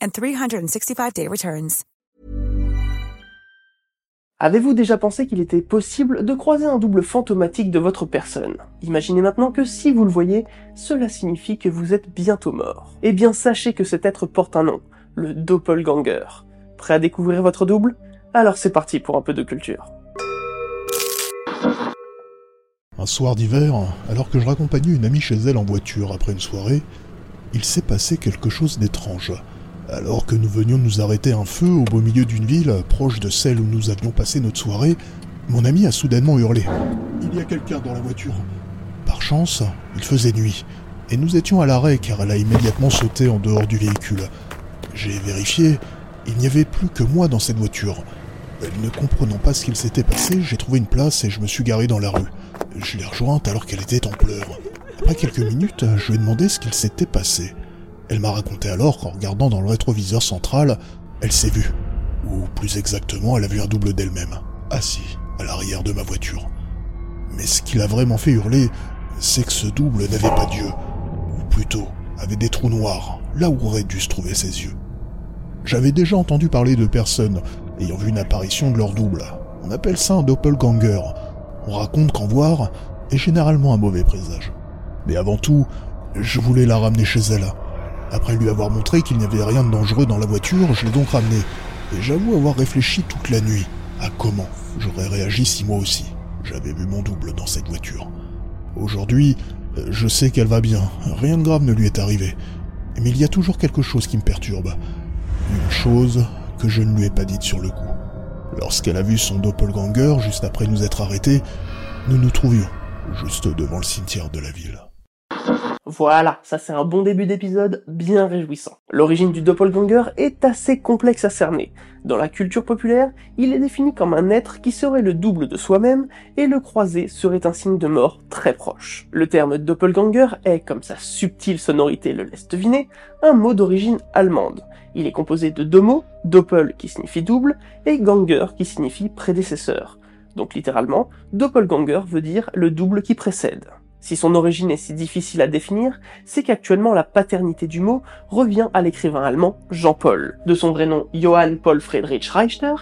and 365-day returns. Avez-vous déjà pensé qu'il était possible de croiser un double fantomatique de votre personne? Imaginez maintenant que si vous le voyez, cela signifie que vous êtes bientôt mort. Eh bien sachez que cet être porte un nom, le doppelganger. Prêt à découvrir votre double? Alors c'est parti pour un peu de culture. Un soir d'hiver, alors que je raccompagnais une amie chez elle en voiture après une soirée, il s'est passé quelque chose d'étrange. Alors que nous venions nous arrêter un feu au beau milieu d'une ville, proche de celle où nous avions passé notre soirée, mon ami a soudainement hurlé. Il y a quelqu'un dans la voiture. Par chance, il faisait nuit, et nous étions à l'arrêt car elle a immédiatement sauté en dehors du véhicule. J'ai vérifié, il n'y avait plus que moi dans cette voiture. Ne comprenant pas ce qu'il s'était passé, j'ai trouvé une place et je me suis garé dans la rue. Je l'ai rejointe alors qu'elle était en pleurs. Après quelques minutes, je lui ai demandé ce qu'il s'était passé. Elle m'a raconté alors qu'en regardant dans le rétroviseur central, elle s'est vue. Ou plus exactement, elle a vu un double d'elle-même, assis à l'arrière de ma voiture. Mais ce qui l'a vraiment fait hurler, c'est que ce double n'avait pas d'yeux, ou plutôt avait des trous noirs, là où auraient dû se trouver ses yeux. J'avais déjà entendu parler de personnes ayant vu une apparition de leur double. On appelle ça un doppelganger. On raconte qu'en voir est généralement un mauvais présage. Mais avant tout, je voulais la ramener chez elle. Après lui avoir montré qu'il n'y avait rien de dangereux dans la voiture, je l'ai donc ramenée. Et j'avoue avoir réfléchi toute la nuit à comment j'aurais réagi si moi aussi j'avais vu mon double dans cette voiture. Aujourd'hui, je sais qu'elle va bien, rien de grave ne lui est arrivé. Mais il y a toujours quelque chose qui me perturbe. Une chose que je ne lui ai pas dite sur le coup. Lorsqu'elle a vu son doppelganger juste après nous être arrêtés, nous nous trouvions juste devant le cimetière de la ville. Voilà, ça c'est un bon début d'épisode bien réjouissant. L'origine du doppelganger est assez complexe à cerner. Dans la culture populaire, il est défini comme un être qui serait le double de soi-même et le croiser serait un signe de mort très proche. Le terme doppelganger est, comme sa subtile sonorité le laisse deviner, un mot d'origine allemande. Il est composé de deux mots, doppel qui signifie double et ganger qui signifie prédécesseur. Donc littéralement, doppelganger veut dire le double qui précède. Si son origine est si difficile à définir, c'est qu'actuellement la paternité du mot revient à l'écrivain allemand Jean-Paul, de son vrai nom Johann Paul Friedrich Reichter,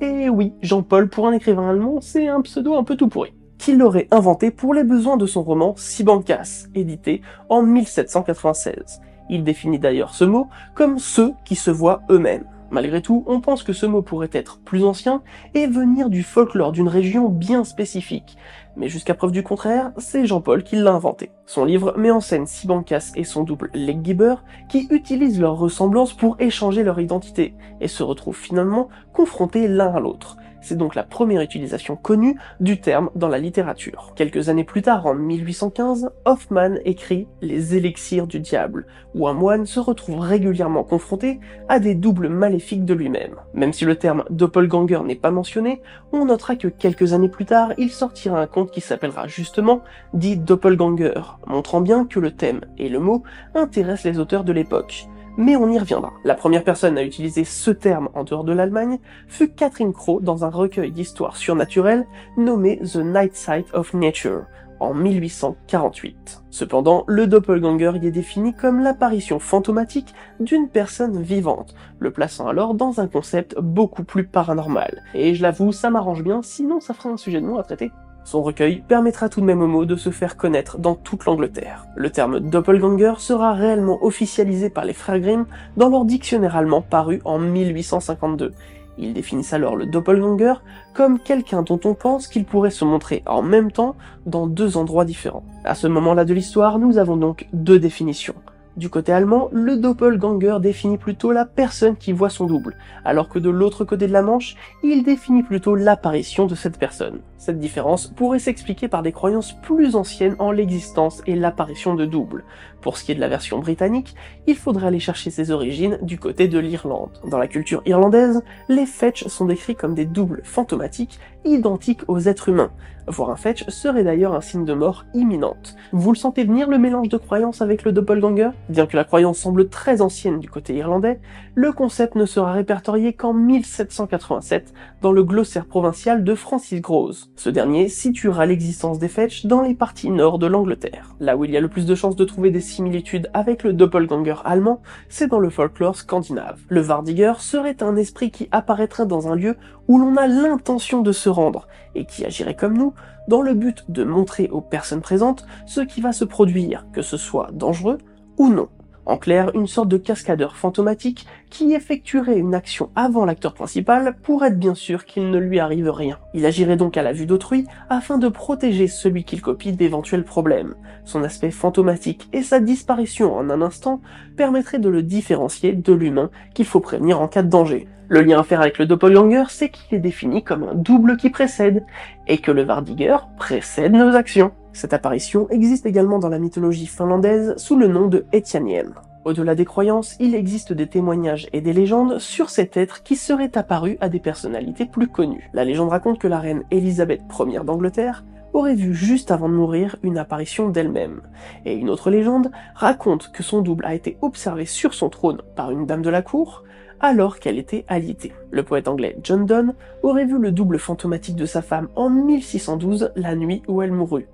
et oui, Jean-Paul pour un écrivain allemand, c'est un pseudo un peu tout pourri, qu'il l'aurait inventé pour les besoins de son roman Sibancas, édité en 1796. Il définit d'ailleurs ce mot comme ceux qui se voient eux-mêmes. Malgré tout, on pense que ce mot pourrait être plus ancien et venir du folklore d'une région bien spécifique. Mais jusqu'à preuve du contraire, c'est Jean-Paul qui l'a inventé. Son livre met en scène Sibancas et son double Leggiber qui utilisent leur ressemblance pour échanger leur identité et se retrouvent finalement confrontés l'un à l'autre. C'est donc la première utilisation connue du terme dans la littérature. Quelques années plus tard, en 1815, Hoffman écrit Les élixirs du diable, où un moine se retrouve régulièrement confronté à des doubles maléfiques de lui-même. Même si le terme doppelganger n'est pas mentionné, on notera que quelques années plus tard, il sortira un conte qui s'appellera justement dit Doppelganger, montrant bien que le thème et le mot intéressent les auteurs de l'époque. Mais on y reviendra. La première personne à utiliser ce terme en dehors de l'Allemagne fut Catherine Crowe dans un recueil d'histoires surnaturelles nommé The Night Sight of Nature, en 1848. Cependant, le doppelganger y est défini comme l'apparition fantomatique d'une personne vivante, le plaçant alors dans un concept beaucoup plus paranormal. Et je l'avoue, ça m'arrange bien, sinon ça ferait un sujet de mots à traiter. Son recueil permettra tout de même au mot de se faire connaître dans toute l'Angleterre. Le terme doppelganger sera réellement officialisé par les frères Grimm dans leur dictionnaire allemand paru en 1852. Ils définissent alors le doppelganger comme quelqu'un dont on pense qu'il pourrait se montrer en même temps dans deux endroits différents. À ce moment-là de l'histoire, nous avons donc deux définitions. Du côté allemand, le doppelganger définit plutôt la personne qui voit son double, alors que de l'autre côté de la Manche, il définit plutôt l'apparition de cette personne. Cette différence pourrait s'expliquer par des croyances plus anciennes en l'existence et l'apparition de doubles. Pour ce qui est de la version britannique, il faudrait aller chercher ses origines du côté de l'Irlande. Dans la culture irlandaise, les fetch sont décrits comme des doubles fantomatiques identiques aux êtres humains. Voir un fetch serait d'ailleurs un signe de mort imminente. Vous le sentez venir le mélange de croyances avec le doppelganger? Bien que la croyance semble très ancienne du côté irlandais, le concept ne sera répertorié qu'en 1787 dans le glossaire provincial de Francis Grose. Ce dernier situera l'existence des fetch dans les parties nord de l'Angleterre. Là où il y a le plus de chances de trouver des similitudes avec le doppelganger allemand, c'est dans le folklore scandinave. Le Vardiger serait un esprit qui apparaîtrait dans un lieu où l'on a l'intention de se rendre, et qui agirait comme nous, dans le but de montrer aux personnes présentes ce qui va se produire, que ce soit dangereux ou non. En clair, une sorte de cascadeur fantomatique qui effectuerait une action avant l'acteur principal pour être bien sûr qu'il ne lui arrive rien. Il agirait donc à la vue d'autrui afin de protéger celui qu'il copie d'éventuels problèmes. Son aspect fantomatique et sa disparition en un instant permettraient de le différencier de l'humain qu'il faut prévenir en cas de danger. Le lien à faire avec le doppelganger, c'est qu'il est défini comme un double qui précède, et que le Vardiger précède nos actions. Cette apparition existe également dans la mythologie finlandaise sous le nom de Etianien. Au-delà des croyances, il existe des témoignages et des légendes sur cet être qui serait apparu à des personnalités plus connues. La légende raconte que la reine Élisabeth Ier d'Angleterre aurait vu juste avant de mourir une apparition d'elle-même. Et une autre légende raconte que son double a été observé sur son trône par une dame de la cour alors qu'elle était alitée. Le poète anglais John Donne aurait vu le double fantomatique de sa femme en 1612, la nuit où elle mourut.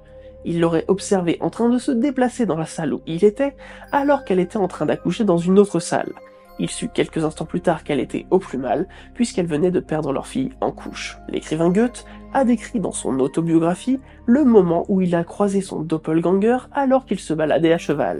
Il l'aurait observée en train de se déplacer dans la salle où il était, alors qu'elle était en train d'accoucher dans une autre salle. Il sut quelques instants plus tard qu'elle était au plus mal, puisqu'elle venait de perdre leur fille en couche. L'écrivain Goethe a décrit dans son autobiographie le moment où il a croisé son doppelganger alors qu'il se baladait à cheval.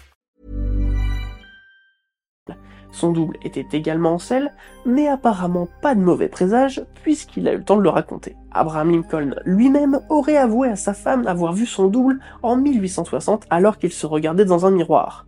Son double était également en selle, mais apparemment pas de mauvais présage puisqu'il a eu le temps de le raconter. Abraham Lincoln lui-même aurait avoué à sa femme avoir vu son double en 1860 alors qu'il se regardait dans un miroir.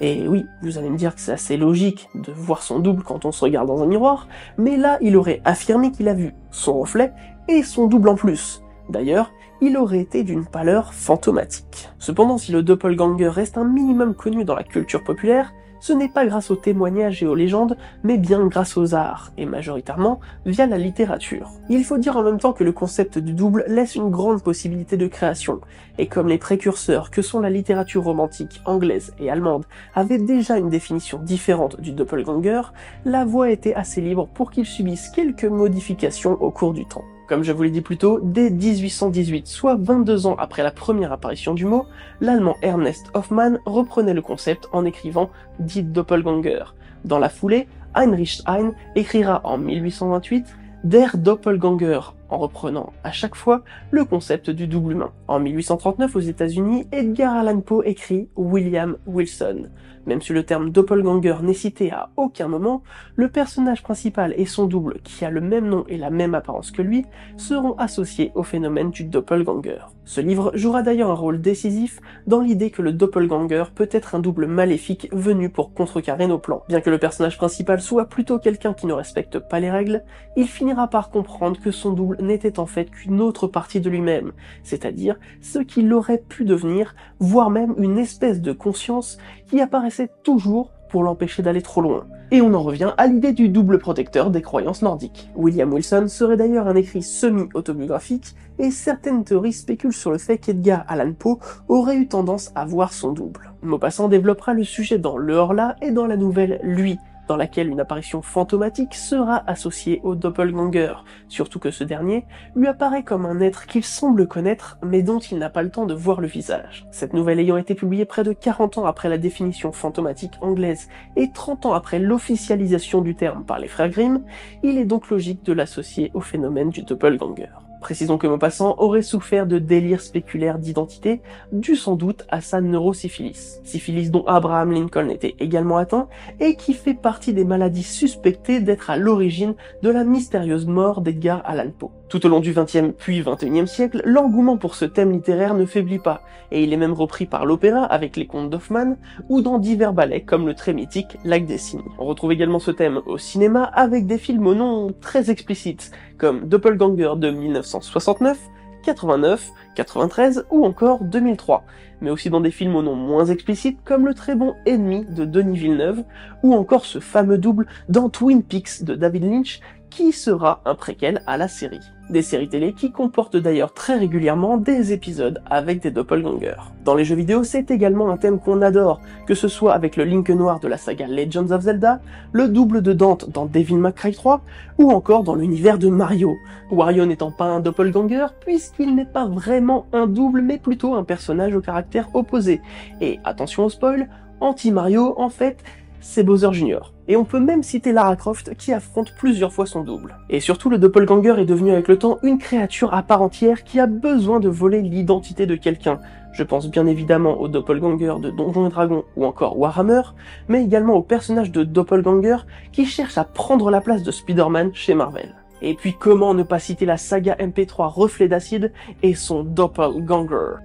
Et oui, vous allez me dire que c'est assez logique de voir son double quand on se regarde dans un miroir, mais là il aurait affirmé qu'il a vu son reflet et son double en plus. D'ailleurs, il aurait été d'une pâleur fantomatique. Cependant, si le doppelganger reste un minimum connu dans la culture populaire, ce n'est pas grâce aux témoignages et aux légendes, mais bien grâce aux arts, et majoritairement via la littérature. Il faut dire en même temps que le concept du double laisse une grande possibilité de création, et comme les précurseurs que sont la littérature romantique anglaise et allemande avaient déjà une définition différente du doppelganger, la voie était assez libre pour qu'il subisse quelques modifications au cours du temps. Comme je vous l'ai dit plus tôt, dès 1818, soit 22 ans après la première apparition du mot, l'allemand Ernest Hoffmann reprenait le concept en écrivant dit Doppelganger. Dans la foulée, Heinrich Heine écrira en 1828 Der Doppelganger, en reprenant à chaque fois le concept du double humain. En 1839 aux États-Unis, Edgar Allan Poe écrit William Wilson. Même si le terme doppelganger n'est cité à aucun moment, le personnage principal et son double, qui a le même nom et la même apparence que lui, seront associés au phénomène du doppelganger. Ce livre jouera d'ailleurs un rôle décisif dans l'idée que le doppelganger peut être un double maléfique venu pour contrecarrer nos plans. Bien que le personnage principal soit plutôt quelqu'un qui ne respecte pas les règles, il finira par comprendre que son double n'était en fait qu'une autre partie de lui-même, c'est-à-dire ce qu'il aurait pu devenir, voire même une espèce de conscience qui apparaissait toujours pour l'empêcher d'aller trop loin. Et on en revient à l'idée du double protecteur des croyances nordiques. William Wilson serait d'ailleurs un écrit semi-autobiographique, et certaines théories spéculent sur le fait qu'Edgar Allan Poe aurait eu tendance à voir son double. Maupassant développera le sujet dans Le Horla et dans la nouvelle Lui, dans laquelle une apparition fantomatique sera associée au doppelganger, surtout que ce dernier lui apparaît comme un être qu'il semble connaître mais dont il n'a pas le temps de voir le visage. Cette nouvelle ayant été publiée près de 40 ans après la définition fantomatique anglaise et 30 ans après l'officialisation du terme par les frères Grimm, il est donc logique de l'associer au phénomène du doppelganger. Précisons que Maupassant aurait souffert de délires spéculaires d'identité, dû sans doute à sa neurosyphilis. Syphilis dont Abraham Lincoln était également atteint, et qui fait partie des maladies suspectées d'être à l'origine de la mystérieuse mort d'Edgar Allan Poe. Tout au long du XXe puis XXIe siècle, l'engouement pour ce thème littéraire ne faiblit pas, et il est même repris par l'opéra avec les contes d'Hoffmann, ou dans divers ballets comme le très mythique Lac des. On retrouve également ce thème au cinéma avec des films au nom très explicites, comme Doppelganger de 1969, 89, 93 ou encore 2003, mais aussi dans des films au nom moins explicites comme Le très bon ennemi de Denis Villeneuve, ou encore ce fameux double dans Twin Peaks de David Lynch qui sera un préquel à la série. Des séries télé qui comportent d'ailleurs très régulièrement des épisodes avec des doppelgangers. Dans les jeux vidéo, c'est également un thème qu'on adore, que ce soit avec le Link noir de la saga Legends of Zelda, le double de Dante dans Devil May Cry 3, ou encore dans l'univers de Mario. Wario n'étant pas un doppelganger, puisqu'il n'est pas vraiment un double, mais plutôt un personnage au caractère opposé. Et attention au spoil, anti-Mario, en fait, c'est Bowser Jr. Et on peut même citer Lara Croft qui affronte plusieurs fois son double. Et surtout, le doppelganger est devenu avec le temps une créature à part entière qui a besoin de voler l'identité de quelqu'un. Je pense bien évidemment au doppelganger de Donjons et Dragons ou encore Warhammer, mais également au personnage de doppelganger qui cherche à prendre la place de Spider-Man chez Marvel. Et puis comment ne pas citer la saga MP3 Reflet d'acide et son doppelganger?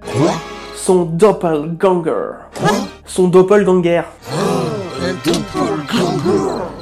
son doppelganger. son doppelganger.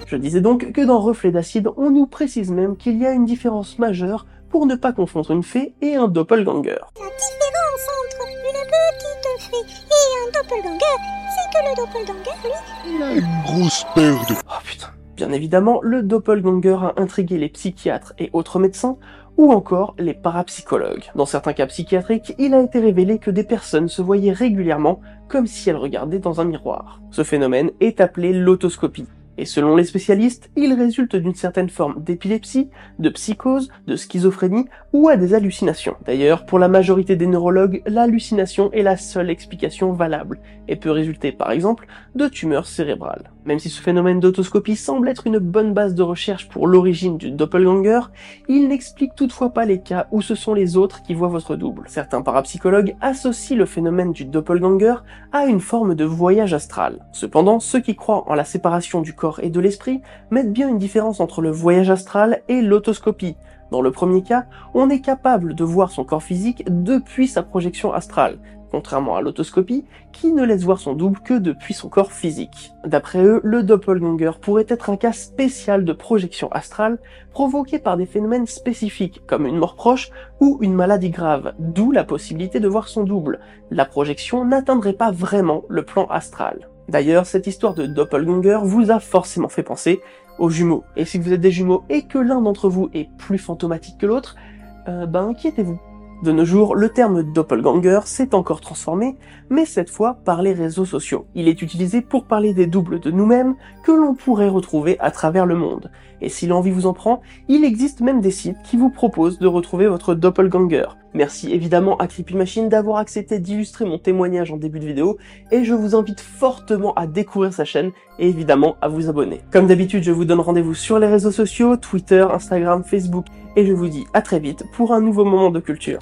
Je disais donc que dans Reflet d'acide, on nous précise même qu'il y a une différence majeure pour ne pas confondre une fée et un doppelganger. La différence entre une petite fée et un doppelganger, c'est que le doppelganger, lui, il a une grosse paire de... Oh putain. Bien évidemment, le doppelganger a intrigué les psychiatres et autres médecins, ou encore les parapsychologues. Dans certains cas psychiatriques, il a été révélé que des personnes se voyaient régulièrement comme si elles regardaient dans un miroir. Ce phénomène est appelé l'autoscopie. Et selon les spécialistes, il résulte d'une certaine forme d'épilepsie, de psychose, de schizophrénie ou à des hallucinations. D'ailleurs, pour la majorité des neurologues, l'hallucination est la seule explication valable et peut résulter par exemple de tumeurs cérébrales. Même si ce phénomène d'autoscopie semble être une bonne base de recherche pour l'origine du doppelganger, il n'explique toutefois pas les cas où ce sont les autres qui voient votre double. Certains parapsychologues associent le phénomène du doppelganger à une forme de voyage astral. Cependant, ceux qui croient en la séparation du corps et de l'esprit mettent bien une différence entre le voyage astral et l'autoscopie. Dans le premier cas, on est capable de voir son corps physique depuis sa projection astrale, contrairement à l'autoscopie, qui ne laisse voir son double que depuis son corps physique. D'après eux, le doppelganger pourrait être un cas spécial de projection astrale provoqué par des phénomènes spécifiques, comme une mort proche ou une maladie grave, d'où la possibilité de voir son double. La projection n'atteindrait pas vraiment le plan astral. D'ailleurs, cette histoire de doppelganger vous a forcément fait penser aux jumeaux. Et si vous êtes des jumeaux et que l'un d'entre vous est plus fantomatique que l'autre, euh, ben inquiétez-vous. De nos jours, le terme doppelganger s'est encore transformé, mais cette fois par les réseaux sociaux. Il est utilisé pour parler des doubles de nous-mêmes que l'on pourrait retrouver à travers le monde. Et si l'envie vous en prend, il existe même des sites qui vous proposent de retrouver votre doppelganger. Merci évidemment à Creepy Machine d'avoir accepté d'illustrer mon témoignage en début de vidéo, et je vous invite fortement à découvrir sa chaîne et évidemment à vous abonner. Comme d'habitude, je vous donne rendez-vous sur les réseaux sociaux, Twitter, Instagram, Facebook, et je vous dis à très vite pour un nouveau moment de culture.